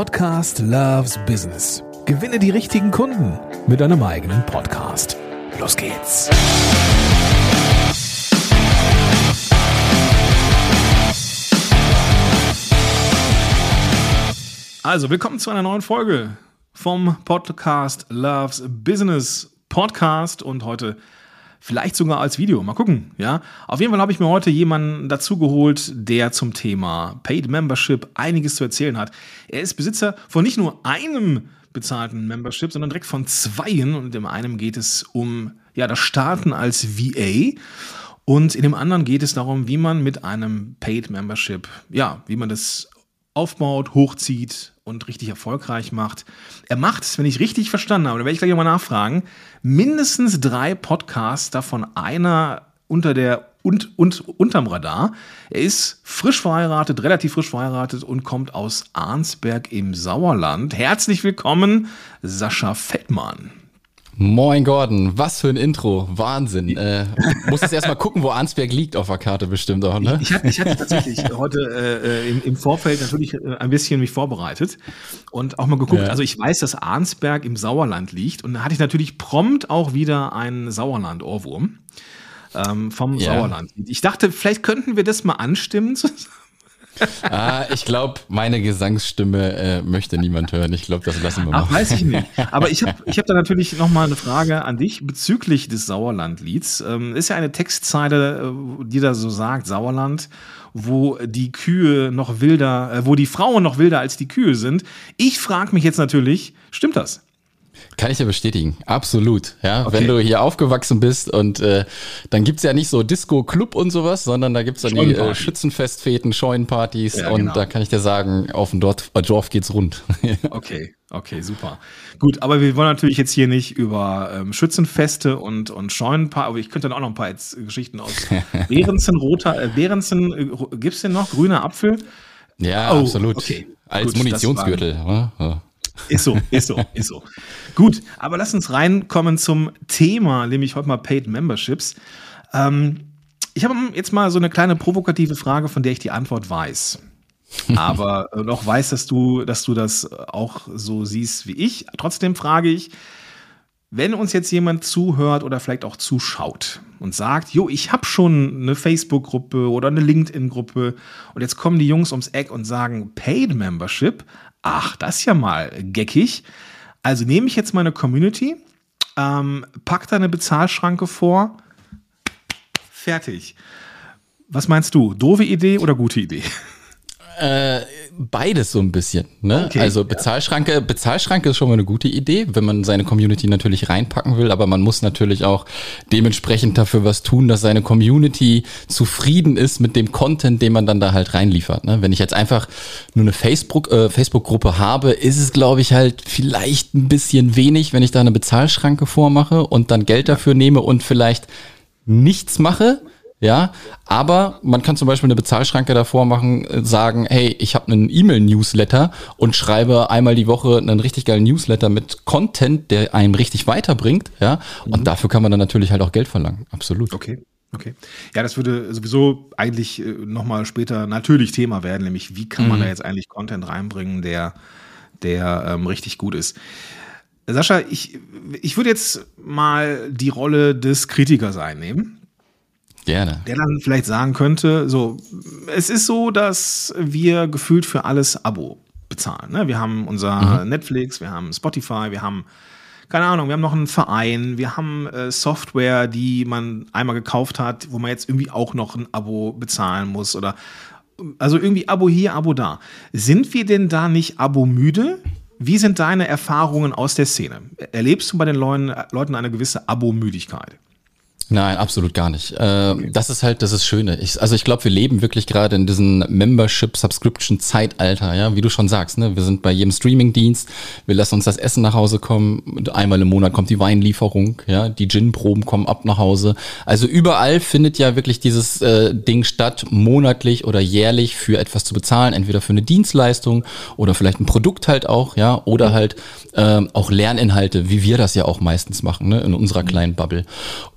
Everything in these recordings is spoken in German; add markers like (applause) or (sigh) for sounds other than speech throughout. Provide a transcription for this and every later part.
Podcast Loves Business. Gewinne die richtigen Kunden mit deinem eigenen Podcast. Los geht's. Also, willkommen zu einer neuen Folge vom Podcast Loves Business Podcast und heute vielleicht sogar als Video. Mal gucken, ja. Auf jeden Fall habe ich mir heute jemanden dazu geholt, der zum Thema Paid Membership einiges zu erzählen hat. Er ist Besitzer von nicht nur einem bezahlten Membership, sondern direkt von zweien und in einem geht es um ja, das Starten als VA. Und in dem anderen geht es darum, wie man mit einem Paid Membership, ja, wie man das aufbaut, hochzieht und richtig erfolgreich macht. Er macht, wenn ich richtig verstanden habe, da werde ich gleich mal nachfragen, mindestens drei Podcasts, davon einer unter der und, und unterm Radar. Er ist frisch verheiratet, relativ frisch verheiratet und kommt aus Arnsberg im Sauerland. Herzlich willkommen, Sascha Fettmann. Moin Gordon, was für ein Intro, Wahnsinn. Äh, muss jetzt erstmal gucken, wo Arnsberg liegt auf der Karte bestimmt auch, ne? Ich, ich, hatte, ich hatte tatsächlich heute äh, im, im, Vorfeld natürlich äh, ein bisschen mich vorbereitet und auch mal geguckt, ja. also ich weiß, dass Arnsberg im Sauerland liegt und da hatte ich natürlich prompt auch wieder einen Sauerland-Ohrwurm ähm, vom ja. Sauerland. Ich dachte, vielleicht könnten wir das mal anstimmen (laughs) (laughs) ah, ich glaube, meine Gesangsstimme äh, möchte niemand hören. Ich glaube, das lassen wir mal. Ach, weiß ich nicht. Aber ich habe (laughs) ich hab da natürlich noch mal eine Frage an dich bezüglich des Sauerlandlieds. Ähm, ist ja eine Textzeile, äh, die da so sagt, Sauerland, wo die Kühe noch wilder, äh, wo die Frauen noch wilder als die Kühe sind. Ich frage mich jetzt natürlich, stimmt das? Kann ich ja bestätigen, absolut. Ja, okay. wenn du hier aufgewachsen bist und äh, dann gibt's ja nicht so Disco-Club und sowas, sondern da gibt's dann die äh, Schützenfestfeten, Scheunenpartys ja, und genau. da kann ich dir sagen, auf dem Dorf, äh, Dorf geht's rund. (laughs) okay, okay, super. Gut, aber wir wollen natürlich jetzt hier nicht über ähm, Schützenfeste und, und Scheunenpartys, aber ich könnte dann auch noch ein paar jetzt Geschichten aus (laughs) Behrensen, roter, äh, Behrensen, äh, gibt's denn noch grüner Apfel? Ja, oh, absolut. Okay. Als Gut, Munitionsgürtel. Ja. Ist so, ist so, ist so. Gut, aber lass uns reinkommen zum Thema, nämlich heute mal Paid Memberships. Ähm, ich habe jetzt mal so eine kleine provokative Frage, von der ich die Antwort weiß. (laughs) aber noch weiß, dass du, dass du das auch so siehst wie ich. Trotzdem frage ich, wenn uns jetzt jemand zuhört oder vielleicht auch zuschaut und sagt, jo, ich habe schon eine Facebook-Gruppe oder eine LinkedIn-Gruppe und jetzt kommen die Jungs ums Eck und sagen Paid Membership, ach, das ist ja mal geckig. Also nehme ich jetzt meine Community, ähm, pack da eine Bezahlschranke vor, fertig. Was meinst du? Doofe Idee oder gute Idee? Äh, beides so ein bisschen. Ne? Okay, also Bezahlschranke, ja. Bezahlschranke ist schon mal eine gute Idee, wenn man seine Community natürlich reinpacken will, aber man muss natürlich auch dementsprechend dafür was tun, dass seine Community zufrieden ist mit dem Content, den man dann da halt reinliefert. Ne? Wenn ich jetzt einfach nur eine Facebook, äh, Facebook-Gruppe habe, ist es, glaube ich, halt vielleicht ein bisschen wenig, wenn ich da eine Bezahlschranke vormache und dann Geld dafür nehme und vielleicht nichts mache ja, aber man kann zum Beispiel eine Bezahlschranke davor machen, äh, sagen, hey, ich habe einen E-Mail-Newsletter und schreibe einmal die Woche einen richtig geilen Newsletter mit Content, der einem richtig weiterbringt, ja. Mhm. Und dafür kann man dann natürlich halt auch Geld verlangen. Absolut. Okay. Okay. Ja, das würde sowieso eigentlich äh, nochmal später natürlich Thema werden, nämlich wie kann man mhm. da jetzt eigentlich Content reinbringen, der, der ähm, richtig gut ist. Sascha, ich, ich würde jetzt mal die Rolle des Kritikers einnehmen. Gerne. Der dann vielleicht sagen könnte, so, es ist so, dass wir gefühlt für alles Abo bezahlen. Ne? Wir haben unser mhm. Netflix, wir haben Spotify, wir haben, keine Ahnung, wir haben noch einen Verein, wir haben äh, Software, die man einmal gekauft hat, wo man jetzt irgendwie auch noch ein Abo bezahlen muss oder also irgendwie Abo hier, Abo da. Sind wir denn da nicht Abo müde? Wie sind deine Erfahrungen aus der Szene? Erlebst du bei den Leuten, Leuten eine gewisse Abo-Müdigkeit? Nein, absolut gar nicht. Äh, okay. Das ist halt das ist Schöne. Ich, also ich glaube, wir leben wirklich gerade in diesem Membership-Subscription-Zeitalter, ja, wie du schon sagst. Ne? Wir sind bei jedem Streaming-Dienst, wir lassen uns das Essen nach Hause kommen, einmal im Monat kommt die Weinlieferung, ja, die Gin-Proben kommen ab nach Hause. Also überall findet ja wirklich dieses äh, Ding statt, monatlich oder jährlich für etwas zu bezahlen, entweder für eine Dienstleistung oder vielleicht ein Produkt halt auch, ja, oder halt äh, auch Lerninhalte, wie wir das ja auch meistens machen, ne, in unserer kleinen Bubble.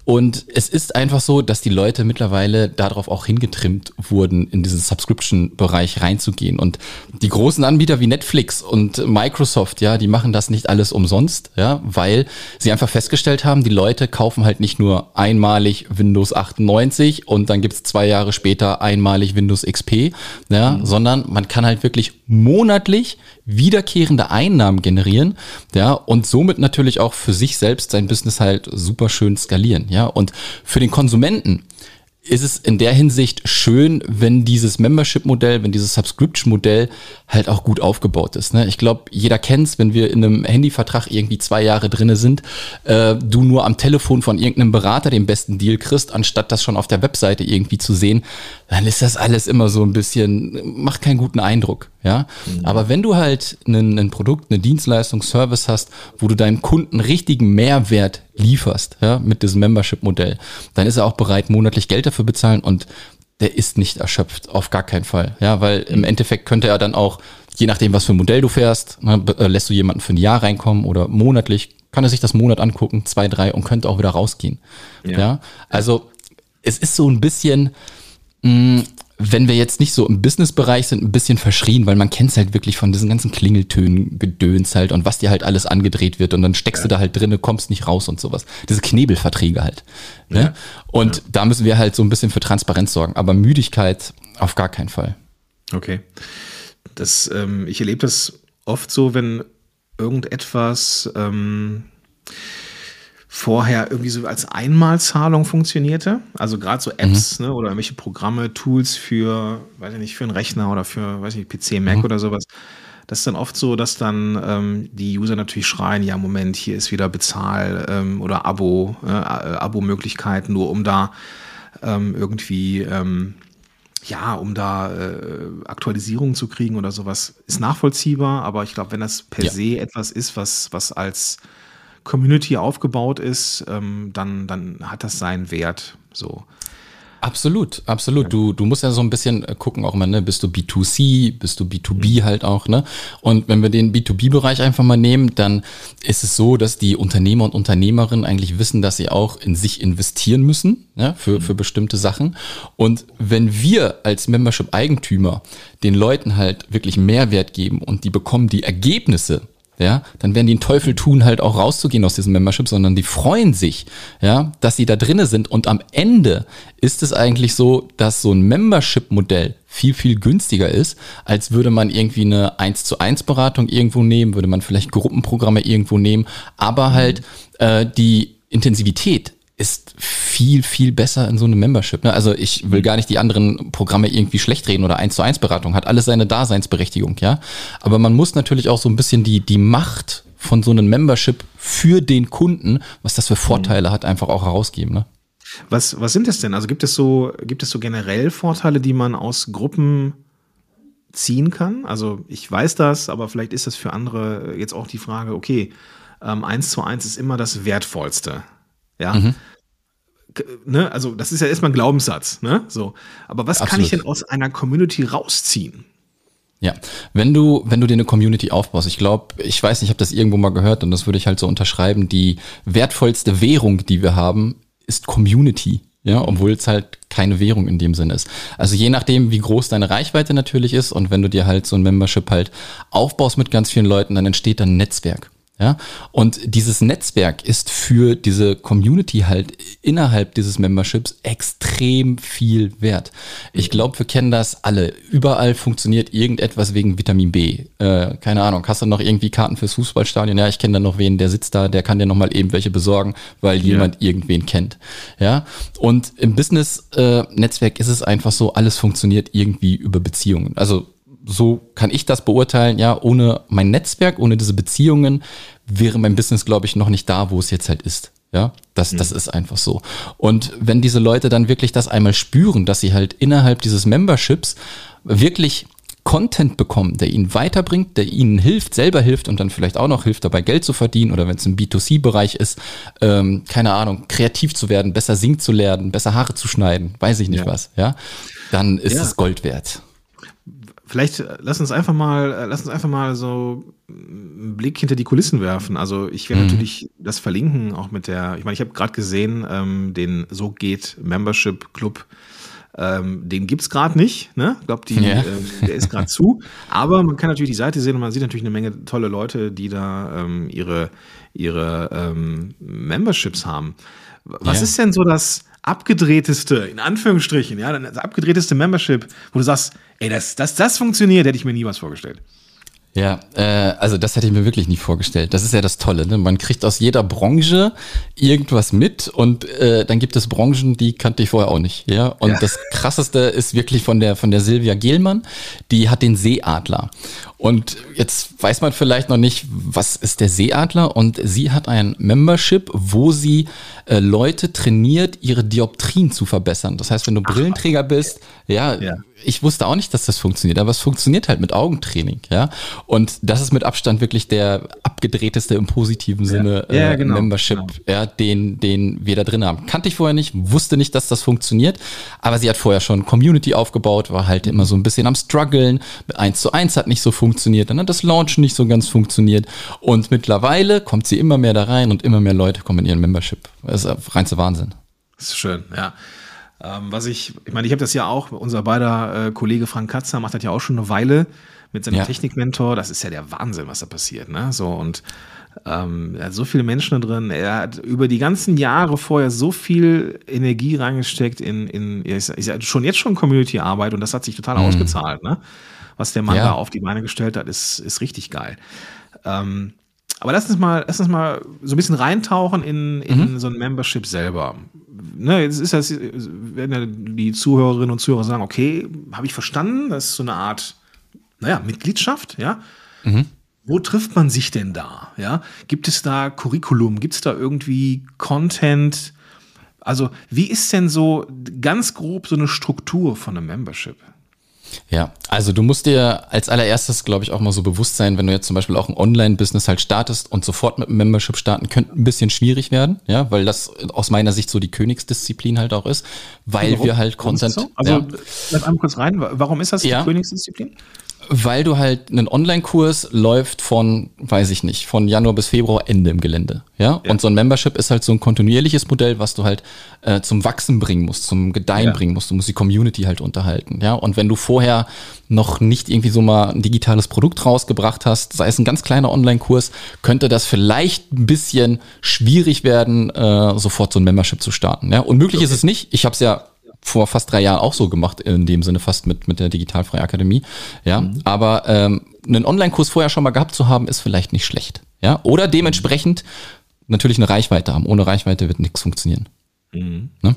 Und es ist einfach so, dass die Leute mittlerweile darauf auch hingetrimmt wurden, in diesen Subscription-Bereich reinzugehen. Und die großen Anbieter wie Netflix und Microsoft, ja, die machen das nicht alles umsonst, ja, weil sie einfach festgestellt haben, die Leute kaufen halt nicht nur einmalig Windows 98 und dann gibt's zwei Jahre später einmalig Windows XP, ja, mhm. sondern man kann halt wirklich monatlich wiederkehrende Einnahmen generieren, ja, und somit natürlich auch für sich selbst sein Business halt super schön skalieren, ja, und für den Konsumenten ist es in der Hinsicht schön, wenn dieses Membership-Modell, wenn dieses Subscription-Modell halt auch gut aufgebaut ist. Ne? Ich glaube, jeder kennt's, wenn wir in einem Handyvertrag irgendwie zwei Jahre drinne sind, äh, du nur am Telefon von irgendeinem Berater den besten Deal kriegst, anstatt das schon auf der Webseite irgendwie zu sehen, dann ist das alles immer so ein bisschen, macht keinen guten Eindruck. Ja, mhm. aber wenn du halt ein Produkt, eine Dienstleistung, Service hast, wo du deinem Kunden richtigen Mehrwert lieferst, ja, mit diesem Membership-Modell, dann ist er auch bereit, monatlich Geld dafür bezahlen und der ist nicht erschöpft, auf gar keinen Fall. Ja, weil im mhm. Endeffekt könnte er dann auch, je nachdem, was für ein Modell du fährst, ne, äh, lässt du jemanden für ein Jahr reinkommen oder monatlich, kann er sich das Monat angucken, zwei, drei und könnte auch wieder rausgehen. Ja, ja? also es ist so ein bisschen, mh, mm, wenn wir jetzt nicht so im Business-Bereich sind, ein bisschen verschrien, weil man kennt es halt wirklich von diesen ganzen Klingeltönen, Gedöns halt und was dir halt alles angedreht wird und dann steckst ja. du da halt drinne, kommst nicht raus und sowas. Diese Knebelverträge halt. Ne? Ja. Und ja. da müssen wir halt so ein bisschen für Transparenz sorgen, aber Müdigkeit auf gar keinen Fall. Okay. Das, ähm, ich erlebe das oft so, wenn irgendetwas ähm, vorher irgendwie so als Einmalzahlung funktionierte. Also gerade so Apps mhm. ne, oder irgendwelche Programme, Tools für, weiß ich nicht, für einen Rechner oder für, weiß ich nicht, PC, Mac mhm. oder sowas. Das ist dann oft so, dass dann ähm, die User natürlich schreien, ja, Moment, hier ist wieder Bezahl- ähm, oder Abo, äh, Abo-Möglichkeit, nur um da ähm, irgendwie, ähm, ja, um da äh, Aktualisierungen zu kriegen oder sowas. Ist nachvollziehbar, aber ich glaube, wenn das per ja. se etwas ist, was, was als Community aufgebaut ist, ähm, dann, dann hat das seinen Wert. So. Absolut, absolut. Du, du musst ja so ein bisschen äh, gucken, auch mal, ne, bist du B2C, bist du B2B mhm. halt auch, ne? Und wenn wir den B2B-Bereich einfach mal nehmen, dann ist es so, dass die Unternehmer und Unternehmerinnen eigentlich wissen, dass sie auch in sich investieren müssen, ne, für, für bestimmte Sachen. Und wenn wir als Membership-Eigentümer den Leuten halt wirklich Mehrwert geben und die bekommen die Ergebnisse ja, dann werden die einen Teufel tun, halt auch rauszugehen aus diesem Membership, sondern die freuen sich, ja, dass sie da drinnen sind. Und am Ende ist es eigentlich so, dass so ein Membership-Modell viel, viel günstiger ist, als würde man irgendwie eine 1 zu 1 Beratung irgendwo nehmen, würde man vielleicht Gruppenprogramme irgendwo nehmen, aber halt äh, die Intensivität ist viel, viel besser in so einem Membership. Ne? Also ich will gar nicht die anderen Programme irgendwie schlecht reden oder eins zu eins Beratung, hat alles seine Daseinsberechtigung, ja. Aber man muss natürlich auch so ein bisschen die, die Macht von so einem Membership für den Kunden, was das für Vorteile hat, einfach auch herausgeben, ne? Was, was sind das denn? Also gibt es so, gibt es so generell Vorteile, die man aus Gruppen ziehen kann? Also ich weiß das, aber vielleicht ist das für andere jetzt auch die Frage, okay, ähm, eins zu eins ist immer das Wertvollste. Ja. Mhm. Ne, also das ist ja erstmal ein Glaubenssatz, ne? So. Aber was Absolut. kann ich denn aus einer Community rausziehen? Ja, wenn du, wenn du dir eine Community aufbaust, ich glaube, ich weiß nicht, ich habe das irgendwo mal gehört und das würde ich halt so unterschreiben, die wertvollste Währung, die wir haben, ist Community. Ja, obwohl es halt keine Währung in dem Sinne ist. Also je nachdem, wie groß deine Reichweite natürlich ist und wenn du dir halt so ein Membership halt aufbaust mit ganz vielen Leuten, dann entsteht dann ein Netzwerk. Ja, und dieses Netzwerk ist für diese Community halt innerhalb dieses Memberships extrem viel wert. Ich glaube, wir kennen das alle. Überall funktioniert irgendetwas wegen Vitamin B. Äh, keine Ahnung, hast du noch irgendwie Karten fürs Fußballstadion? Ja, ich kenne da noch wen, der sitzt da, der kann dir nochmal eben welche besorgen, weil ja. jemand irgendwen kennt. Ja, und im Business-Netzwerk äh, ist es einfach so, alles funktioniert irgendwie über Beziehungen. Also so kann ich das beurteilen, ja, ohne mein Netzwerk, ohne diese Beziehungen wäre mein Business, glaube ich, noch nicht da, wo es jetzt halt ist. Ja, das, mhm. das ist einfach so. Und wenn diese Leute dann wirklich das einmal spüren, dass sie halt innerhalb dieses Memberships wirklich Content bekommen, der ihnen weiterbringt, der ihnen hilft, selber hilft und dann vielleicht auch noch hilft, dabei Geld zu verdienen oder wenn es im B2C-Bereich ist, ähm, keine Ahnung, kreativ zu werden, besser singen zu lernen, besser Haare zu schneiden, weiß ich nicht ja. was, ja, dann ist ja. es Gold wert. Vielleicht äh, lass uns einfach mal, äh, lass uns einfach mal so einen Blick hinter die Kulissen werfen. Also ich werde mhm. natürlich das verlinken, auch mit der, ich meine, ich habe gerade gesehen, ähm, den So geht Membership Club. Ähm, den gibt's gerade nicht, ne? Ich glaube, ja. äh, der ist gerade zu. Aber man kann natürlich die Seite sehen und man sieht natürlich eine Menge tolle Leute, die da ähm, ihre, ihre ähm, Memberships haben. Was ja. ist denn so das abgedrehteste, in Anführungsstrichen, ja, das abgedrehteste Membership, wo du sagst, ey, das, das, das funktioniert, hätte ich mir nie was vorgestellt. Ja, äh, also das hätte ich mir wirklich nie vorgestellt. Das ist ja das Tolle. Ne? Man kriegt aus jeder Branche irgendwas mit und äh, dann gibt es Branchen, die kannte ich vorher auch nicht. Ja, und ja. das Krasseste ist wirklich von der von der Silvia Gehlmann. Die hat den Seeadler und jetzt weiß man vielleicht noch nicht, was ist der Seeadler und sie hat ein Membership, wo sie äh, Leute trainiert, ihre Dioptrien zu verbessern. Das heißt, wenn du Brillenträger bist, ja, ja, ich wusste auch nicht, dass das funktioniert, aber es funktioniert halt mit Augentraining, ja. Und das ist mit Abstand wirklich der abgedrehteste im positiven Sinne ja. Ja, äh, genau. Membership, genau. ja, den, den wir da drin haben. Kannte ich vorher nicht, wusste nicht, dass das funktioniert, aber sie hat vorher schon Community aufgebaut, war halt immer so ein bisschen am struggeln. Mit 1 zu 1 hat nicht so funktioniert, dann hat das Launch nicht so ganz funktioniert. Und mittlerweile kommt sie immer mehr da rein und immer mehr Leute kommen in ihren Membership. Das ist reinster Wahnsinn. Das ist schön, ja. Ähm, was ich, ich meine, ich habe das ja auch, unser beider äh, Kollege Frank Katzer macht das ja auch schon eine Weile mit seinem ja. Technikmentor. Das ist ja der Wahnsinn, was da passiert, ne? So und ähm, er hat so viele Menschen da drin. Er hat über die ganzen Jahre vorher so viel Energie reingesteckt in, in ich sag, schon jetzt schon Community-Arbeit und das hat sich total mhm. ausgezahlt, ne? Was der Mann ja. da auf die Beine gestellt hat, ist, ist richtig geil. Ähm, aber lass uns mal, lass uns mal so ein bisschen reintauchen in, in mhm. so ein Membership selber ne, jetzt ist das, werden ja die Zuhörerinnen und Zuhörer sagen, okay, habe ich verstanden, das ist so eine Art, naja, Mitgliedschaft, ja. Mhm. Wo trifft man sich denn da? Ja, gibt es da Curriculum? Gibt es da irgendwie Content? Also, wie ist denn so ganz grob so eine Struktur von einem Membership? Ja, also du musst dir als allererstes, glaube ich, auch mal so bewusst sein, wenn du jetzt zum Beispiel auch ein Online-Business halt startest und sofort mit einem Membership starten, könnte ein bisschen schwierig werden, ja, weil das aus meiner Sicht so die Königsdisziplin halt auch ist, weil warum? wir halt Content. So? Also, ja. lass einmal kurz rein, warum ist das die ja. Königsdisziplin? Weil du halt einen Online-Kurs läuft von, weiß ich nicht, von Januar bis Februar Ende im Gelände. Ja? ja? Und so ein Membership ist halt so ein kontinuierliches Modell, was du halt äh, zum Wachsen bringen musst, zum Gedeihen ja. bringen musst. Du musst die Community halt unterhalten. Ja? Und wenn du vorher noch nicht irgendwie so mal ein digitales Produkt rausgebracht hast, sei es ein ganz kleiner Online-Kurs, könnte das vielleicht ein bisschen schwierig werden, äh, sofort so ein Membership zu starten. Ja? Unmöglich okay. ist es nicht. Ich habe es ja vor fast drei Jahren auch so gemacht, in dem Sinne fast mit, mit der Digitalfreie Akademie. Ja, mhm. aber ähm, einen Online-Kurs vorher schon mal gehabt zu haben, ist vielleicht nicht schlecht. Ja, oder dementsprechend natürlich eine Reichweite haben. Ohne Reichweite wird nichts funktionieren. Mhm. Ne?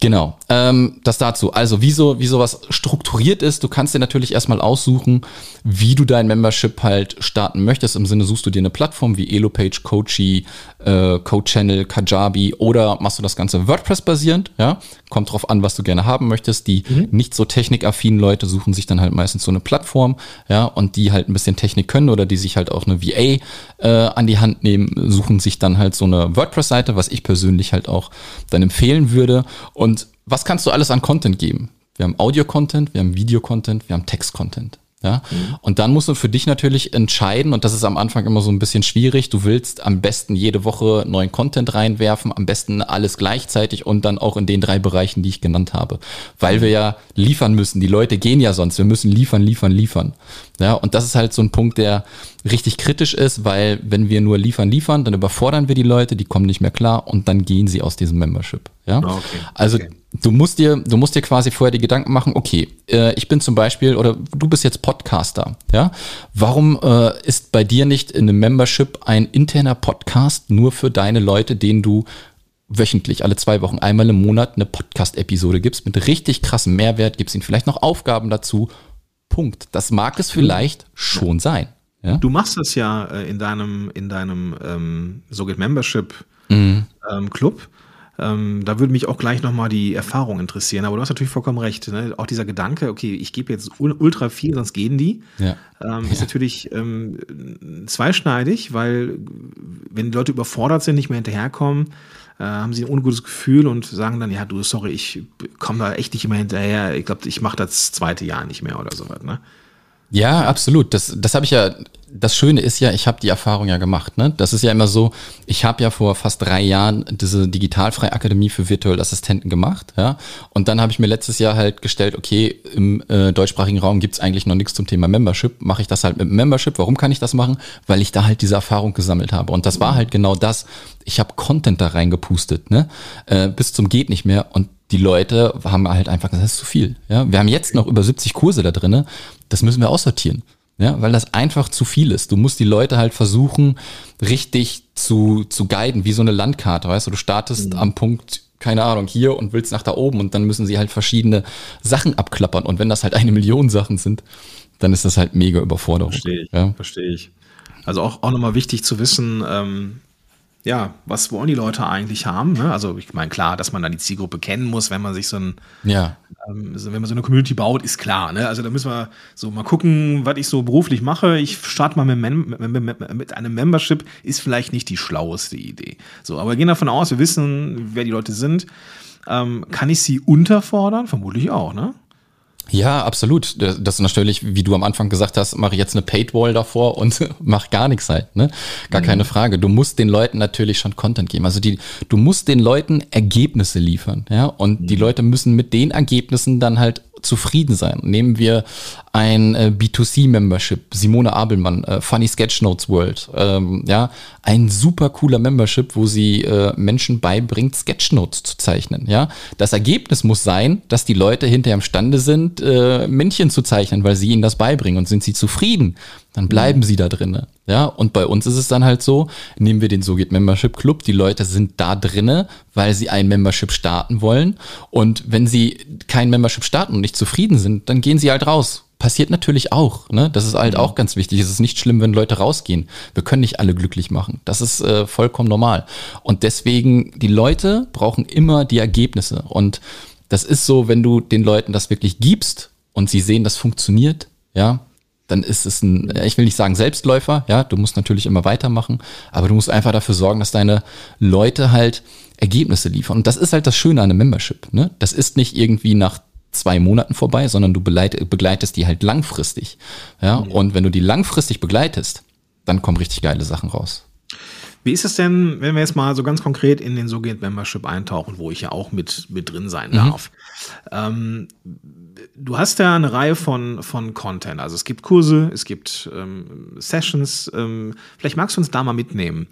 Genau, ähm, das dazu. Also wie, so, wie sowas strukturiert ist, du kannst dir natürlich erstmal aussuchen, wie du dein Membership halt starten möchtest. Im Sinne suchst du dir eine Plattform wie Elopage, Coachy, äh, CodeChannel, Kajabi oder machst du das Ganze WordPress-basierend. Ja? Kommt drauf an, was du gerne haben möchtest. Die mhm. nicht so technikaffinen Leute suchen sich dann halt meistens so eine Plattform, ja, und die halt ein bisschen Technik können oder die sich halt auch eine VA äh, an die Hand nehmen, suchen sich dann halt so eine WordPress-Seite, was ich persönlich halt auch dann empfehlen würde. Und und was kannst du alles an Content geben? Wir haben Audio-Content, wir haben Video-Content, wir haben Text-Content. Ja? Mhm. Und dann musst du für dich natürlich entscheiden, und das ist am Anfang immer so ein bisschen schwierig, du willst am besten jede Woche neuen Content reinwerfen, am besten alles gleichzeitig und dann auch in den drei Bereichen, die ich genannt habe. Weil wir ja liefern müssen. Die Leute gehen ja sonst. Wir müssen liefern, liefern, liefern. Ja, und das ist halt so ein Punkt, der richtig kritisch ist, weil wenn wir nur liefern, liefern, dann überfordern wir die Leute, die kommen nicht mehr klar und dann gehen sie aus diesem Membership. Ja, ah, okay. also okay du musst dir, du musst dir quasi vorher die Gedanken machen, okay, äh, ich bin zum Beispiel, oder du bist jetzt Podcaster, ja. Warum äh, ist bei dir nicht in einem Membership ein interner Podcast nur für deine Leute, denen du wöchentlich, alle zwei Wochen, einmal im Monat eine Podcast-Episode gibst mit richtig krassem Mehrwert, gibst ihnen vielleicht noch Aufgaben dazu. Punkt. Das mag es vielleicht schon sein. Ja? Du machst das ja äh, in deinem, in deinem ähm, so Membership mhm. ähm, Club. Ähm, da würde mich auch gleich nochmal die Erfahrung interessieren. Aber du hast natürlich vollkommen recht. Ne? Auch dieser Gedanke, okay, ich gebe jetzt ultra viel, sonst gehen die, ja. Ähm, ist ja. natürlich ähm, zweischneidig, weil wenn die Leute überfordert sind, nicht mehr hinterherkommen, äh, haben sie ein ungutes Gefühl und sagen dann, ja, du, sorry, ich komme da echt nicht immer hinterher. Ich glaube, ich mache das zweite Jahr nicht mehr oder sowas. Ne? Ja, absolut. Das, das habe ich ja das Schöne ist ja, ich habe die Erfahrung ja gemacht. Ne? Das ist ja immer so, ich habe ja vor fast drei Jahren diese Digitalfreie Akademie für virtuelle Assistenten gemacht. Ja? Und dann habe ich mir letztes Jahr halt gestellt, okay, im äh, deutschsprachigen Raum gibt's eigentlich noch nichts zum Thema Membership. Mache ich das halt mit Membership. Warum kann ich das machen? Weil ich da halt diese Erfahrung gesammelt habe. Und das war halt genau das. Ich habe Content da reingepustet, ne? Äh, bis zum geht nicht mehr. Und die Leute haben halt einfach gesagt, das ist zu viel. Ja? Wir haben jetzt noch über 70 Kurse da drinne. Das müssen wir aussortieren. Ja, weil das einfach zu viel ist. Du musst die Leute halt versuchen, richtig zu, zu guiden, wie so eine Landkarte, weißt du, du startest mhm. am Punkt, keine Ahnung, hier und willst nach da oben und dann müssen sie halt verschiedene Sachen abklappern. Und wenn das halt eine Million Sachen sind, dann ist das halt mega Überforderung. Verstehe ich, ja? verstehe ich. Also auch, auch nochmal wichtig zu wissen, ähm, ja, was wollen die Leute eigentlich haben? Ne? Also ich meine, klar, dass man dann die Zielgruppe kennen muss, wenn man sich so ein, ja. ähm, wenn man so eine Community baut, ist klar. Ne? Also da müssen wir so mal gucken, was ich so beruflich mache. Ich starte mal mit, Mem mit, mit einem Membership, ist vielleicht nicht die schlaueste Idee. So, aber wir gehen davon aus, wir wissen, wer die Leute sind. Ähm, kann ich sie unterfordern? Vermutlich auch, ne? Ja, absolut. Das ist natürlich, wie du am Anfang gesagt hast, mache ich jetzt eine Paidwall davor und (laughs) mach gar nichts halt, ne? Gar mhm. keine Frage. Du musst den Leuten natürlich schon Content geben. Also die, du musst den Leuten Ergebnisse liefern, ja? Und mhm. die Leute müssen mit den Ergebnissen dann halt zufrieden sein. Nehmen wir ein äh, B2C-Membership, Simone Abelmann, äh, Funny Sketchnotes World, ähm, ja, ein super cooler Membership, wo sie äh, Menschen beibringt, Sketchnotes zu zeichnen, ja. Das Ergebnis muss sein, dass die Leute hinterher imstande sind, äh, Männchen zu zeichnen, weil sie ihnen das beibringen und sind sie zufrieden, dann bleiben sie da drinnen. Ja, und bei uns ist es dann halt so, nehmen wir den So geht Membership Club, die Leute sind da drinne, weil sie ein Membership starten wollen. Und wenn sie kein Membership starten und nicht zufrieden sind, dann gehen sie halt raus. Passiert natürlich auch, ne? Das ist halt mhm. auch ganz wichtig. Es ist nicht schlimm, wenn Leute rausgehen. Wir können nicht alle glücklich machen. Das ist äh, vollkommen normal. Und deswegen, die Leute brauchen immer die Ergebnisse. Und das ist so, wenn du den Leuten das wirklich gibst und sie sehen, das funktioniert, ja, dann ist es ein, ich will nicht sagen Selbstläufer, ja, du musst natürlich immer weitermachen, aber du musst einfach dafür sorgen, dass deine Leute halt Ergebnisse liefern. Und das ist halt das Schöne an einem Membership, ne? Das ist nicht irgendwie nach zwei Monaten vorbei, sondern du begleitest die halt langfristig, ja. Mhm. Und wenn du die langfristig begleitest, dann kommen richtig geile Sachen raus. Wie ist es denn, wenn wir jetzt mal so ganz konkret in den SoGate Membership eintauchen, wo ich ja auch mit, mit drin sein mhm. darf? Ähm, du hast ja eine Reihe von, von Content. Also es gibt Kurse, es gibt ähm, Sessions. Ähm, vielleicht magst du uns da mal mitnehmen.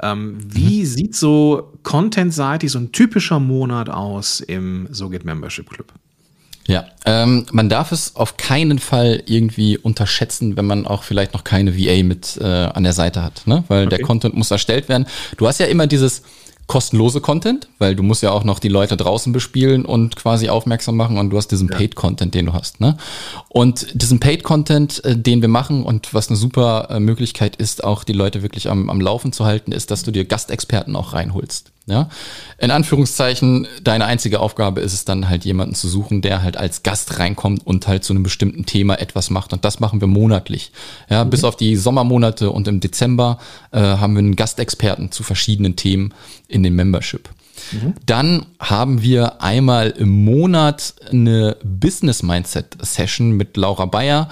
Ähm, wie mhm. sieht so contentseitig so ein typischer Monat aus im SoGate Membership Club? Ja, ähm, man darf es auf keinen Fall irgendwie unterschätzen, wenn man auch vielleicht noch keine VA mit äh, an der Seite hat, ne? Weil okay. der Content muss erstellt werden. Du hast ja immer dieses kostenlose Content, weil du musst ja auch noch die Leute draußen bespielen und quasi aufmerksam machen und du hast diesen ja. Paid Content, den du hast, ne? Und diesen Paid Content, äh, den wir machen und was eine super äh, Möglichkeit ist, auch die Leute wirklich am, am Laufen zu halten, ist, dass du dir Gastexperten auch reinholst. Ja, in Anführungszeichen, deine einzige Aufgabe ist es dann halt jemanden zu suchen, der halt als Gast reinkommt und halt zu einem bestimmten Thema etwas macht. Und das machen wir monatlich. Ja, mhm. bis auf die Sommermonate und im Dezember äh, haben wir einen Gastexperten zu verschiedenen Themen in dem Membership. Mhm. Dann haben wir einmal im Monat eine Business Mindset Session mit Laura Bayer,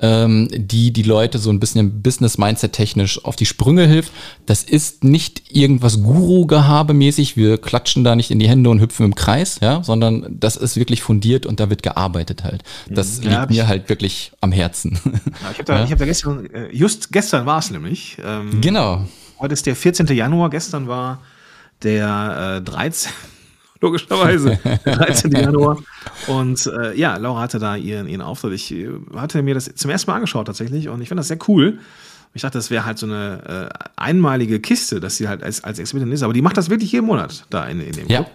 ähm, die die Leute so ein bisschen Business Mindset technisch auf die Sprünge hilft. Das ist nicht irgendwas Guru-Gehabe-mäßig. Wir klatschen da nicht in die Hände und hüpfen im Kreis, ja, sondern das ist wirklich fundiert und da wird gearbeitet halt. Das ja, liegt mir halt wirklich am Herzen. Ja, ich habe da, ja. hab da gestern, äh, just gestern war es nämlich. Ähm, genau. Heute ist der 14. Januar, gestern war der äh, 13. (laughs) Logischerweise, 13. Januar. Und äh, ja, Laura hatte da ihren, ihren Auftritt. Ich äh, hatte mir das zum ersten Mal angeschaut tatsächlich und ich fand das sehr cool. Ich dachte, das wäre halt so eine äh, einmalige Kiste, dass sie halt als, als Expertin ist. Aber die macht das wirklich jeden Monat da in, in dem ja. Club.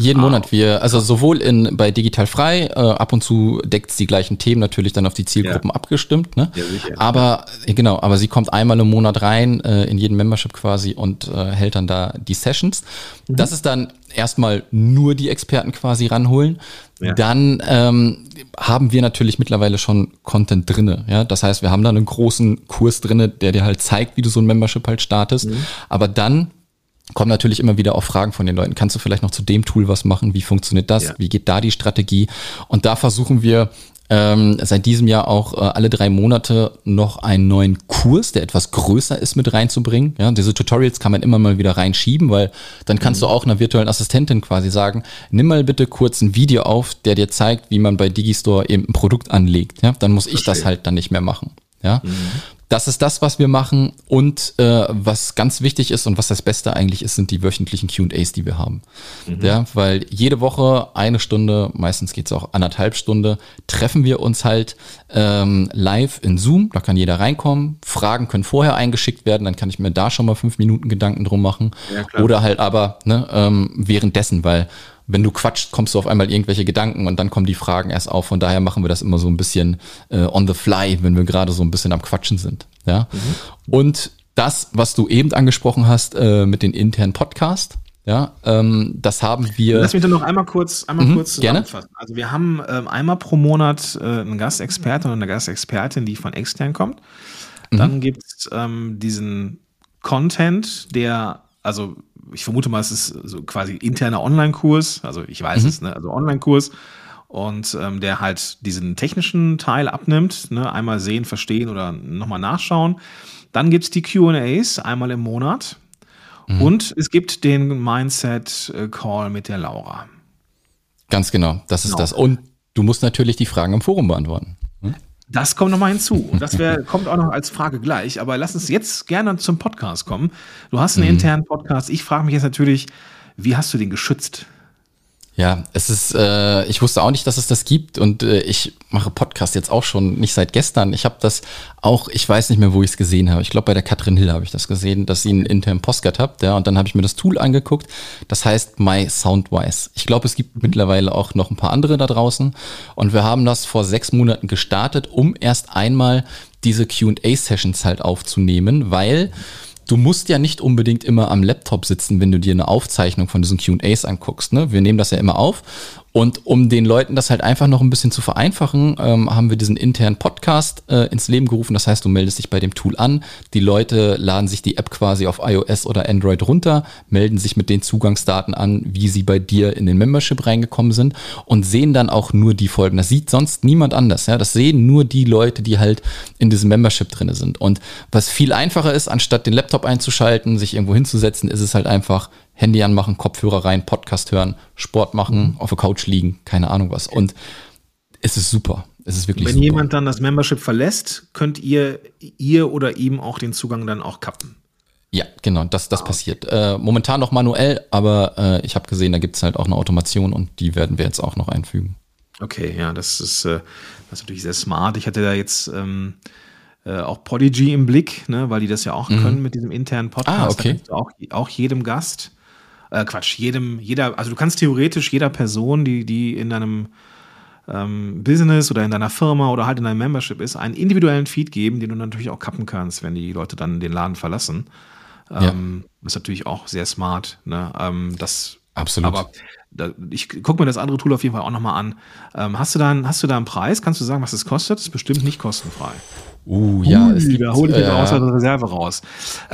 Jeden wow. Monat. Wir, also sowohl in bei Digital Frei, äh, ab und zu deckt die gleichen Themen natürlich dann auf die Zielgruppen ja. abgestimmt, ne? Ja, sicher. Aber ja. genau, aber sie kommt einmal im Monat rein, äh, in jeden Membership quasi und äh, hält dann da die Sessions. Mhm. Das ist dann erstmal nur die Experten quasi ranholen. Ja. Dann ähm, haben wir natürlich mittlerweile schon Content drinne. Ja? Das heißt, wir haben dann einen großen Kurs drinne, der dir halt zeigt, wie du so ein Membership halt startest. Mhm. Aber dann kommen natürlich immer wieder auch Fragen von den Leuten. Kannst du vielleicht noch zu dem Tool was machen? Wie funktioniert das? Ja. Wie geht da die Strategie? Und da versuchen wir ähm, seit diesem Jahr auch äh, alle drei Monate noch einen neuen Kurs, der etwas größer ist, mit reinzubringen. Ja, diese Tutorials kann man immer mal wieder reinschieben, weil dann kannst mhm. du auch einer virtuellen Assistentin quasi sagen, nimm mal bitte kurz ein Video auf, der dir zeigt, wie man bei Digistore eben ein Produkt anlegt. Ja, dann muss ich Verstehe. das halt dann nicht mehr machen. Ja, mhm. Das ist das, was wir machen. Und äh, was ganz wichtig ist und was das Beste eigentlich ist, sind die wöchentlichen QAs, die wir haben. Mhm. Ja, weil jede Woche eine Stunde, meistens geht's auch anderthalb Stunde, treffen wir uns halt ähm, live in Zoom. Da kann jeder reinkommen. Fragen können vorher eingeschickt werden, dann kann ich mir da schon mal fünf Minuten Gedanken drum machen. Ja, Oder halt aber ne, ähm, währenddessen, weil wenn du quatscht, kommst du auf einmal irgendwelche Gedanken und dann kommen die Fragen erst auf. Von daher machen wir das immer so ein bisschen äh, on the fly, wenn wir gerade so ein bisschen am Quatschen sind. Ja. Mhm. Und das, was du eben angesprochen hast äh, mit den internen Podcast, ja, ähm, das haben wir. Lass mich dann noch einmal kurz, einmal mhm, kurz zusammenfassen. Gerne. Also wir haben ähm, einmal pro Monat äh, einen Gastexperten oder eine Gastexpertin, die von extern kommt. Mhm. Dann gibt es ähm, diesen Content, der, also ich vermute mal, es ist so quasi interner Online-Kurs, also ich weiß mhm. es, ne? also Online-Kurs und ähm, der halt diesen technischen Teil abnimmt, ne? einmal sehen, verstehen oder nochmal nachschauen. Dann gibt es die QAs einmal im Monat mhm. und es gibt den Mindset-Call mit der Laura. Ganz genau, das ist genau. das. Und du musst natürlich die Fragen im Forum beantworten. Das kommt nochmal hinzu. Und das wär, kommt auch noch als Frage gleich. Aber lass uns jetzt gerne zum Podcast kommen. Du hast einen mhm. internen Podcast. Ich frage mich jetzt natürlich, wie hast du den geschützt? Ja, es ist, äh, ich wusste auch nicht, dass es das gibt und äh, ich mache Podcast jetzt auch schon nicht seit gestern. Ich habe das auch, ich weiß nicht mehr, wo ich es gesehen habe. Ich glaube, bei der Katrin Hill habe ich das gesehen, dass sie einen internen Postcard habt, ja, und dann habe ich mir das Tool angeguckt. Das heißt My Soundwise. Ich glaube, es gibt mittlerweile auch noch ein paar andere da draußen und wir haben das vor sechs Monaten gestartet, um erst einmal diese Q&A-Sessions halt aufzunehmen, weil du musst ja nicht unbedingt immer am Laptop sitzen, wenn du dir eine Aufzeichnung von diesen QAs anguckst. Ne? Wir nehmen das ja immer auf und um den Leuten das halt einfach noch ein bisschen zu vereinfachen, ähm, haben wir diesen internen Podcast äh, ins Leben gerufen. Das heißt, du meldest dich bei dem Tool an. Die Leute laden sich die App quasi auf iOS oder Android runter, melden sich mit den Zugangsdaten an, wie sie bei dir in den Membership reingekommen sind und sehen dann auch nur die Folgen. Das sieht sonst niemand anders. Ja? Das sehen nur die Leute, die halt in diesem Membership drinne sind. Und was viel einfacher ist, anstatt den Laptop einzuschalten, sich irgendwo hinzusetzen, ist es halt einfach Handy anmachen, Kopfhörer rein, Podcast hören, Sport machen, mhm. auf der Couch liegen, keine Ahnung was. Und es ist super. Es ist wirklich Wenn super. jemand dann das Membership verlässt, könnt ihr ihr oder ihm auch den Zugang dann auch kappen. Ja, genau, das, das ah. passiert. Äh, momentan noch manuell, aber äh, ich habe gesehen, da gibt es halt auch eine Automation und die werden wir jetzt auch noch einfügen. Okay, ja, das ist, äh, das ist natürlich sehr smart. Ich hatte da jetzt ähm, äh, auch Podigy im Blick, ne, weil die das ja auch mhm. können mit diesem internen Podcast. Ah, okay. auch, auch jedem Gast äh, Quatsch, jedem, jeder, also du kannst theoretisch jeder Person, die, die in deinem ähm, Business oder in deiner Firma oder halt in deinem Membership ist, einen individuellen Feed geben, den du natürlich auch kappen kannst, wenn die Leute dann den Laden verlassen. Ähm, ja. Ist natürlich auch sehr smart. Ne? Ähm, das, Absolut. Aber da, ich gucke mir das andere Tool auf jeden Fall auch nochmal an. Ähm, hast, du da einen, hast du da einen Preis? Kannst du sagen, was es kostet? Das ist bestimmt nicht kostenfrei. Uh, ja. Ui, da hole ich äh, aus der Reserve raus.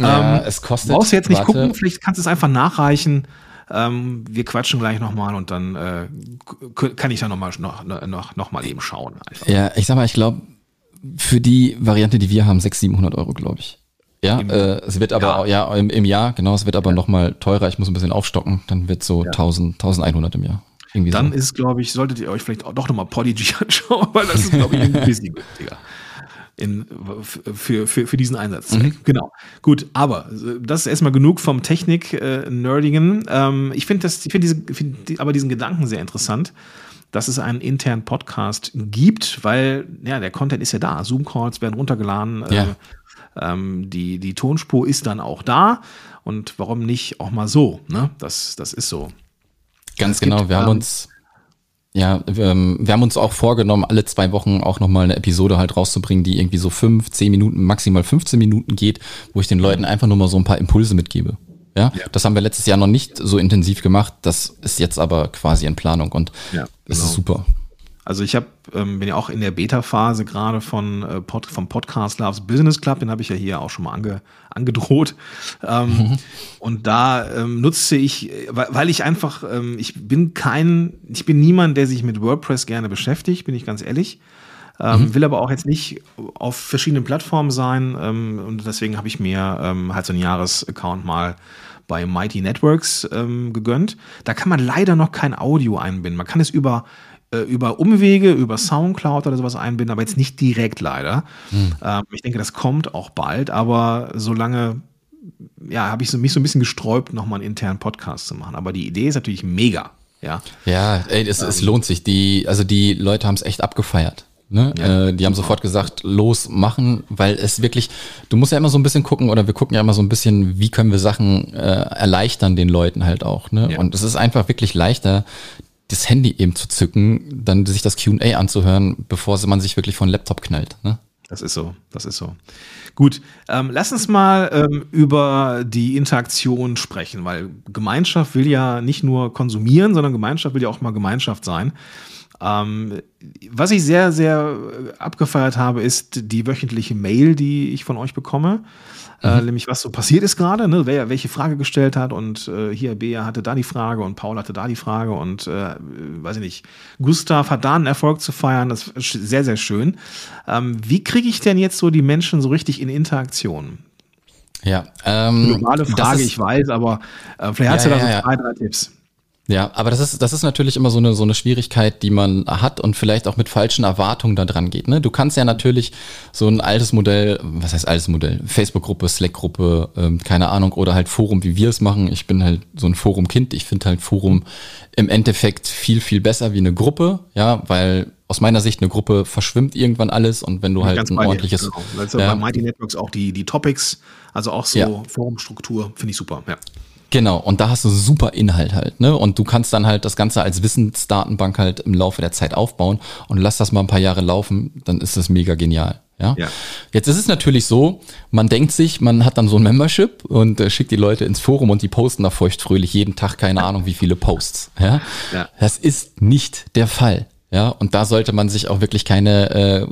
Ja, ähm, es kostet. Brauchst du jetzt nicht warte. gucken, vielleicht kannst du es einfach nachreichen. Ähm, wir quatschen gleich nochmal und dann äh, kann ich da nochmal noch, noch, noch mal eben schauen. Einfach. Ja, ich sag mal, ich glaube, für die Variante, die wir haben, 600, 700 Euro, glaube ich. Ja, äh, es wird aber, Jahr. ja, im, im, Jahr, genau, es wird aber ja. nochmal teurer. Ich muss ein bisschen aufstocken. Dann wird so ja. 1000, 1100 im Jahr. Irgendwie dann so. ist, glaube ich, solltet ihr euch vielleicht auch doch nochmal Podigy (laughs) anschauen, weil das ist, glaube ich, ein bisschen günstiger in, für, für, für diesen Einsatzzweck. Mhm. Genau. Gut, aber das ist erstmal genug vom Technik-Nerdigen. Ähm, ich finde find diese, find aber diesen Gedanken sehr interessant, dass es einen internen Podcast gibt, weil ja, der Content ist ja da. Zoom-Calls werden runtergeladen. Ja. Äh, ähm, die, die Tonspur ist dann auch da. Und warum nicht auch mal so? Ne? Das, das ist so. Ganz es genau. Gibt, wir haben ähm, uns ja, wir, ähm, wir haben uns auch vorgenommen, alle zwei Wochen auch nochmal eine Episode halt rauszubringen, die irgendwie so fünf, zehn Minuten, maximal 15 Minuten geht, wo ich den Leuten einfach nur mal so ein paar Impulse mitgebe. Ja, ja. das haben wir letztes Jahr noch nicht so intensiv gemacht. Das ist jetzt aber quasi in Planung und ja, genau. das ist super. Also ich habe ähm, bin ja auch in der Beta-Phase gerade von äh, Pod, vom Podcast Loves Business Club, den habe ich ja hier auch schon mal ange, angedroht. Ähm, mhm. Und da ähm, nutze ich, weil, weil ich einfach, ähm, ich bin kein, ich bin niemand, der sich mit WordPress gerne beschäftigt, bin ich ganz ehrlich. Ähm, mhm. Will aber auch jetzt nicht auf verschiedenen Plattformen sein. Ähm, und deswegen habe ich mir ähm, halt so einen Jahresaccount mal bei Mighty Networks ähm, gegönnt. Da kann man leider noch kein Audio einbinden. Man kann es über äh, über Umwege, über Soundcloud oder sowas einbinden, aber jetzt nicht direkt leider. Mhm. Ähm, ich denke, das kommt auch bald, aber solange ja, habe ich so, mich so ein bisschen gesträubt, nochmal einen internen Podcast zu machen. Aber die Idee ist natürlich mega. Ja, ja ey, es, ähm, es lohnt sich. Die, also die Leute haben es echt abgefeiert. Ne? Ja, äh, die haben sofort gesagt, los, machen, weil es wirklich, du musst ja immer so ein bisschen gucken, oder wir gucken ja immer so ein bisschen, wie können wir Sachen äh, erleichtern den Leuten halt auch. Ne? Ja. Und es ist einfach wirklich leichter, das Handy eben zu zücken, dann sich das QA anzuhören, bevor man sich wirklich von Laptop knallt. Ne? Das ist so, das ist so. Gut, ähm, lass uns mal ähm, über die Interaktion sprechen, weil Gemeinschaft will ja nicht nur konsumieren, sondern Gemeinschaft will ja auch mal Gemeinschaft sein. Ähm, was ich sehr, sehr abgefeiert habe, ist die wöchentliche Mail, die ich von euch bekomme. Äh, mhm. Äh, nämlich, was so passiert ist gerade, ne? wer welche Frage gestellt hat. Und äh, hier, Bea hatte da die Frage und Paul hatte da die Frage. Und, äh, weiß ich nicht, Gustav hat da einen Erfolg zu feiern. Das ist sehr, sehr schön. Ähm, wie kriege ich denn jetzt so die Menschen so richtig in Interaktion? Ja, ähm, globale Frage, ich weiß, aber äh, vielleicht hast ja, du da so ja, zwei, drei Tipps. Ja, aber das ist, das ist natürlich immer so eine, so eine Schwierigkeit, die man hat und vielleicht auch mit falschen Erwartungen da dran geht. Ne? Du kannst ja natürlich so ein altes Modell, was heißt altes Modell? Facebook-Gruppe, Slack-Gruppe, ähm, keine Ahnung, oder halt Forum, wie wir es machen. Ich bin halt so ein Forum-Kind. Ich finde halt Forum im Endeffekt viel, viel besser wie eine Gruppe, ja, weil aus meiner Sicht eine Gruppe verschwimmt irgendwann alles und wenn du ja, halt ein ordentliches. Genau. Also ja, bei Mighty Networks auch die, die Topics, also auch so ja. Forumstruktur, finde ich super, ja. Genau, und da hast du super Inhalt halt, ne? Und du kannst dann halt das Ganze als Wissensdatenbank halt im Laufe der Zeit aufbauen und lass das mal ein paar Jahre laufen, dann ist das mega genial. Ja? ja. Jetzt ist es natürlich so, man denkt sich, man hat dann so ein Membership und äh, schickt die Leute ins Forum und die posten da feuchtfröhlich jeden Tag keine Ahnung wie viele Posts. Ja? ja. Das ist nicht der Fall. Ja, und da sollte man sich auch wirklich keine äh,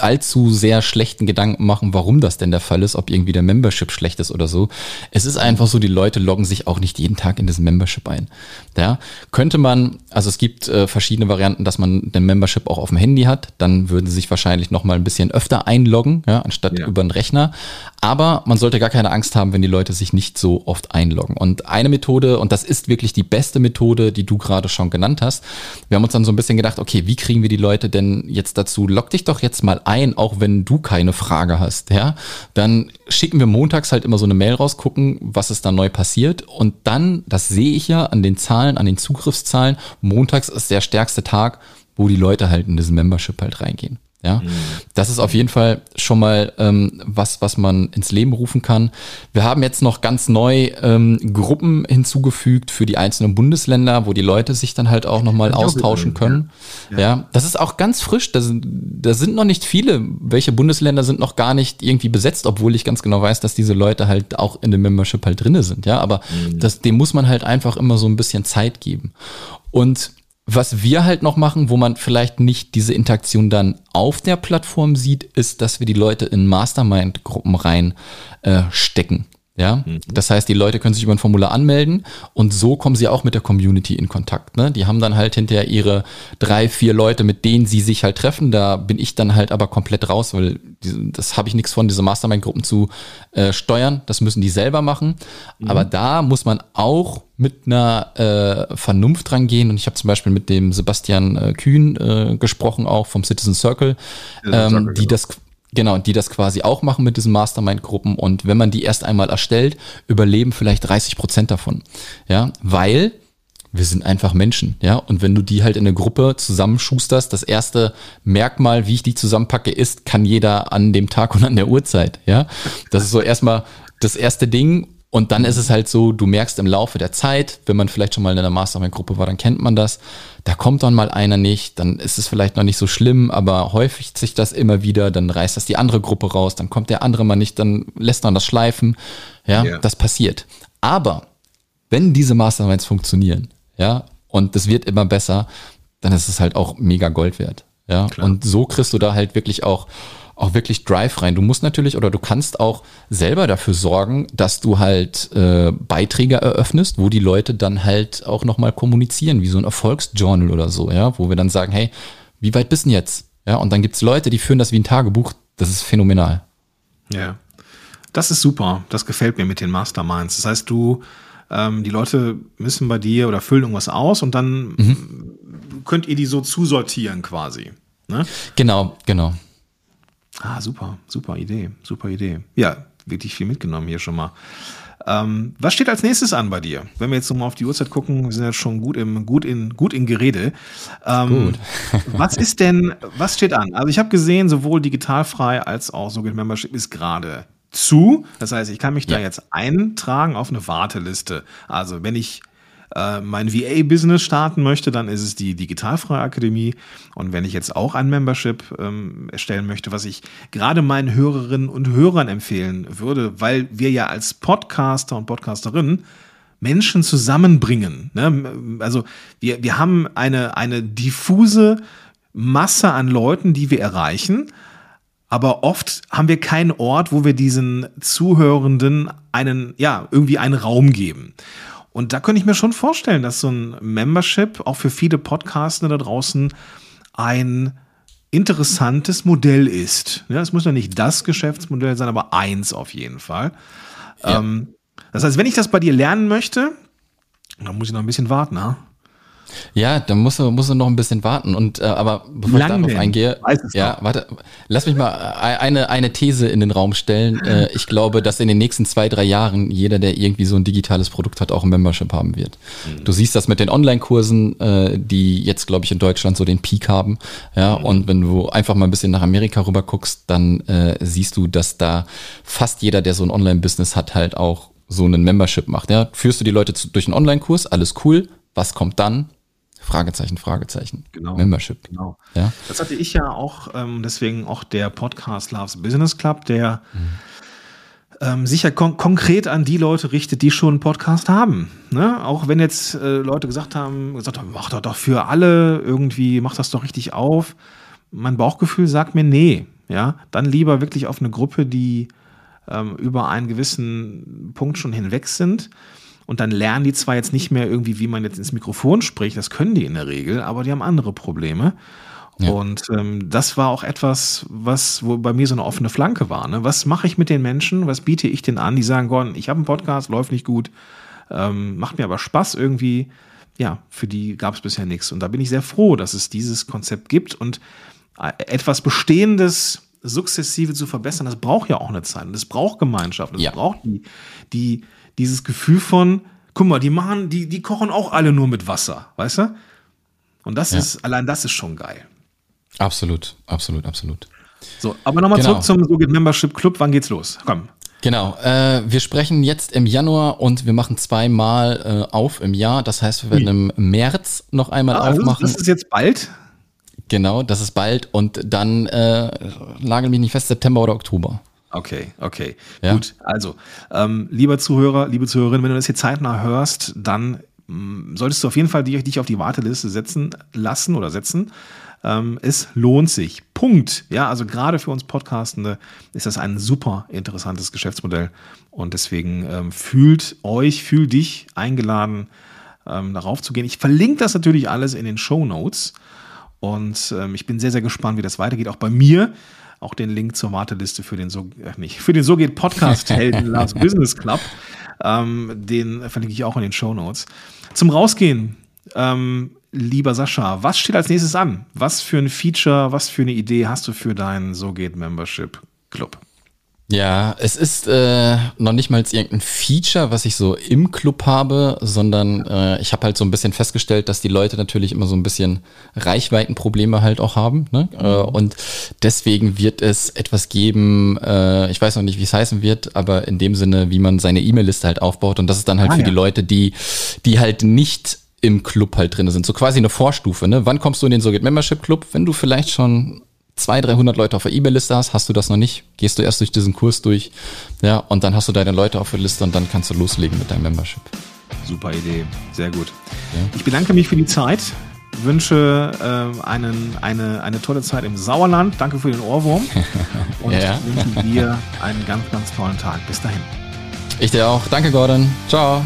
allzu sehr schlechten Gedanken machen, warum das denn der Fall ist, ob irgendwie der Membership schlecht ist oder so. Es ist einfach so, die Leute loggen sich auch nicht jeden Tag in das Membership ein. Ja, könnte man, also es gibt äh, verschiedene Varianten, dass man den Membership auch auf dem Handy hat, dann würden sie sich wahrscheinlich noch mal ein bisschen öfter einloggen, ja, anstatt ja. über einen Rechner. Aber man sollte gar keine Angst haben, wenn die Leute sich nicht so oft einloggen. Und eine Methode, und das ist wirklich die beste Methode, die du gerade schon genannt hast, wir haben uns dann so ein bisschen gedacht, okay, wie kriegen wir die Leute denn jetzt dazu? Log dich doch jetzt mal ein, auch wenn du keine Frage hast, ja? Dann schicken wir montags halt immer so eine Mail raus, gucken, was ist da neu passiert. Und dann, das sehe ich ja an den Zahlen, an den Zugriffszahlen, montags ist der stärkste Tag, wo die Leute halt in diesen Membership halt reingehen. Ja, mhm. das ist auf jeden Fall schon mal ähm, was, was man ins Leben rufen kann. Wir haben jetzt noch ganz neu ähm, Gruppen hinzugefügt für die einzelnen Bundesländer, wo die Leute sich dann halt auch nochmal austauschen können. Ja. ja. das ist auch ganz frisch. Da sind, da sind noch nicht viele. Welche Bundesländer sind noch gar nicht irgendwie besetzt, obwohl ich ganz genau weiß, dass diese Leute halt auch in dem Membership halt drinne sind. Ja, aber mhm. das, dem muss man halt einfach immer so ein bisschen Zeit geben. Und was wir halt noch machen, wo man vielleicht nicht diese Interaktion dann auf der Plattform sieht, ist, dass wir die Leute in Mastermind-Gruppen rein äh, stecken. Ja, mhm. das heißt, die Leute können sich über ein Formular anmelden und so kommen sie auch mit der Community in Kontakt. Ne? Die haben dann halt hinterher ihre drei, vier Leute, mit denen sie sich halt treffen. Da bin ich dann halt aber komplett raus, weil die, das habe ich nichts von, diese Mastermind-Gruppen zu äh, steuern. Das müssen die selber machen. Mhm. Aber da muss man auch mit einer äh, Vernunft rangehen. Und ich habe zum Beispiel mit dem Sebastian äh, Kühn äh, gesprochen, auch vom Citizen Circle, ähm, Circle die genau. das Genau, die das quasi auch machen mit diesen Mastermind-Gruppen. Und wenn man die erst einmal erstellt, überleben vielleicht 30 Prozent davon. Ja, weil wir sind einfach Menschen, ja. Und wenn du die halt in eine Gruppe zusammenschusterst, das erste Merkmal, wie ich die zusammenpacke, ist, kann jeder an dem Tag und an der Uhrzeit, ja. Das ist so erstmal das erste Ding. Und dann ist es halt so, du merkst im Laufe der Zeit, wenn man vielleicht schon mal in einer Mastermind-Gruppe war, dann kennt man das. Da kommt dann mal einer nicht, dann ist es vielleicht noch nicht so schlimm, aber häufigt sich das immer wieder, dann reißt das die andere Gruppe raus, dann kommt der andere mal nicht, dann lässt man das schleifen. Ja, ja. das passiert. Aber wenn diese Masterminds funktionieren, ja, und das wird immer besser, dann ist es halt auch mega Gold wert. Ja, Klar. und so kriegst du da halt wirklich auch auch wirklich Drive rein. Du musst natürlich oder du kannst auch selber dafür sorgen, dass du halt äh, Beiträge eröffnest, wo die Leute dann halt auch nochmal kommunizieren, wie so ein Erfolgsjournal oder so, ja, wo wir dann sagen, hey, wie weit bist du jetzt? Ja, und dann gibt's Leute, die führen das wie ein Tagebuch. Das ist phänomenal. Ja. Das ist super. Das gefällt mir mit den Masterminds. Das heißt, du, ähm, die Leute müssen bei dir oder füllen irgendwas aus und dann mhm. könnt ihr die so zusortieren quasi. Ne? Genau, genau. Ah, super, super Idee, super Idee. Ja, wirklich viel mitgenommen hier schon mal. Ähm, was steht als nächstes an bei dir? Wenn wir jetzt nochmal auf die Uhrzeit gucken, wir sind jetzt schon gut im, gut in, gut in Gerede. Ähm, gut. (laughs) was ist denn, was steht an? Also ich habe gesehen, sowohl digitalfrei als auch so Membership ist gerade zu. Das heißt, ich kann mich ja. da jetzt eintragen auf eine Warteliste. Also wenn ich äh, mein VA-Business starten möchte, dann ist es die Digitalfreie Akademie. Und wenn ich jetzt auch ein Membership ähm, erstellen möchte, was ich gerade meinen Hörerinnen und Hörern empfehlen würde, weil wir ja als Podcaster und Podcasterinnen Menschen zusammenbringen. Ne? Also wir, wir haben eine, eine diffuse Masse an Leuten, die wir erreichen. Aber oft haben wir keinen Ort, wo wir diesen Zuhörenden einen, ja, irgendwie einen Raum geben. Und da könnte ich mir schon vorstellen, dass so ein Membership auch für viele Podcaster da draußen ein interessantes Modell ist. Ja, es muss ja nicht das Geschäftsmodell sein, aber eins auf jeden Fall. Ja. Ähm, das heißt, wenn ich das bei dir lernen möchte, dann muss ich noch ein bisschen warten. Ha? Ja, da muss er, muss er noch ein bisschen warten. Und äh, aber bevor Lang ich darauf denn? eingehe, ja, noch. warte, lass mich mal äh, eine, eine These in den Raum stellen. Äh, ich glaube, dass in den nächsten zwei, drei Jahren jeder, der irgendwie so ein digitales Produkt hat, auch ein Membership haben wird. Mhm. Du siehst das mit den Online-Kursen, äh, die jetzt, glaube ich, in Deutschland so den Peak haben. Ja, mhm. und wenn du einfach mal ein bisschen nach Amerika rüber guckst, dann äh, siehst du, dass da fast jeder, der so ein Online-Business hat, halt auch so einen Membership macht. Ja, führst du die Leute zu, durch einen Online-Kurs, alles cool. Was kommt dann? Fragezeichen, Fragezeichen. Genau. Membership. Genau. Ja? Das hatte ich ja auch, ähm, deswegen auch der Podcast Loves Business Club, der mhm. ähm, sich ja kon konkret an die Leute richtet, die schon einen Podcast haben. Ne? Auch wenn jetzt äh, Leute gesagt haben, gesagt haben, mach doch doch für alle irgendwie, mach das doch richtig auf. Mein Bauchgefühl sagt mir, nee. Ja, dann lieber wirklich auf eine Gruppe, die ähm, über einen gewissen Punkt schon hinweg sind und dann lernen die zwar jetzt nicht mehr irgendwie, wie man jetzt ins Mikrofon spricht, das können die in der Regel, aber die haben andere Probleme. Ja. Und ähm, das war auch etwas, was wo bei mir so eine offene Flanke war. Ne? Was mache ich mit den Menschen? Was biete ich denen an? Die sagen, Gordon, ich habe einen Podcast, läuft nicht gut, ähm, macht mir aber Spaß irgendwie. Ja, für die gab es bisher nichts. Und da bin ich sehr froh, dass es dieses Konzept gibt und äh, etwas Bestehendes sukzessive zu verbessern, das braucht ja auch eine Zeit. Und das braucht Gemeinschaft. Das ja. braucht die, die, dieses Gefühl von, guck mal, die machen, die, die kochen auch alle nur mit Wasser, weißt du? Und das ja. ist, allein das ist schon geil. Absolut, absolut, absolut. So, aber nochmal genau. zurück zum So geht Membership Club. Wann geht's los? Komm. Genau, äh, wir sprechen jetzt im Januar und wir machen zweimal äh, auf im Jahr. Das heißt, wir werden im März noch einmal ah, aufmachen. Das ist jetzt bald? Genau, das ist bald und dann äh, lagern mich nicht fest, September oder Oktober. Okay, okay. Ja? Gut, also, ähm, lieber Zuhörer, liebe Zuhörerin, wenn du das hier zeitnah hörst, dann mh, mm, solltest du auf jeden Fall dich, dich auf die Warteliste setzen lassen oder setzen. Ähm, es lohnt sich. Punkt. Ja, also gerade für uns Podcastende ist das ein super interessantes Geschäftsmodell und deswegen ähm, fühlt euch, fühl dich eingeladen, ähm, darauf zu gehen. Ich verlinke das natürlich alles in den Show Notes und ähm, ich bin sehr, sehr gespannt, wie das weitergeht. Auch bei mir auch den Link zur Warteliste für den so äh, nicht für den so geht Podcast (laughs) Helden Lars Business Club. Ähm, den verlinke ich auch in den Show Notes. Zum Rausgehen, ähm, lieber Sascha, was steht als nächstes an? Was für ein Feature, was für eine Idee hast du für deinen So geht Membership Club? Ja, es ist äh, noch nicht mal irgendein Feature, was ich so im Club habe, sondern äh, ich habe halt so ein bisschen festgestellt, dass die Leute natürlich immer so ein bisschen Reichweitenprobleme halt auch haben. Ne? Mhm. Äh, und deswegen wird es etwas geben, äh, ich weiß noch nicht, wie es heißen wird, aber in dem Sinne, wie man seine E-Mail-Liste halt aufbaut. Und das ist dann halt ah, für ja. die Leute, die, die halt nicht im Club halt drin sind. So quasi eine Vorstufe. Ne? Wann kommst du in den SoGit Membership Club? Wenn du vielleicht schon 200, 300 Leute auf der E-Mail-Liste hast, hast du das noch nicht, gehst du erst durch diesen Kurs durch, ja, und dann hast du deine Leute auf der Liste und dann kannst du loslegen mit deinem Membership. Super Idee, sehr gut. Ja. Ich bedanke mich für die Zeit, wünsche äh, einen, eine, eine tolle Zeit im Sauerland. Danke für den Ohrwurm. (laughs) Und ja. wünsche dir einen ganz, ganz tollen Tag. Bis dahin. Ich dir auch. Danke, Gordon. Ciao.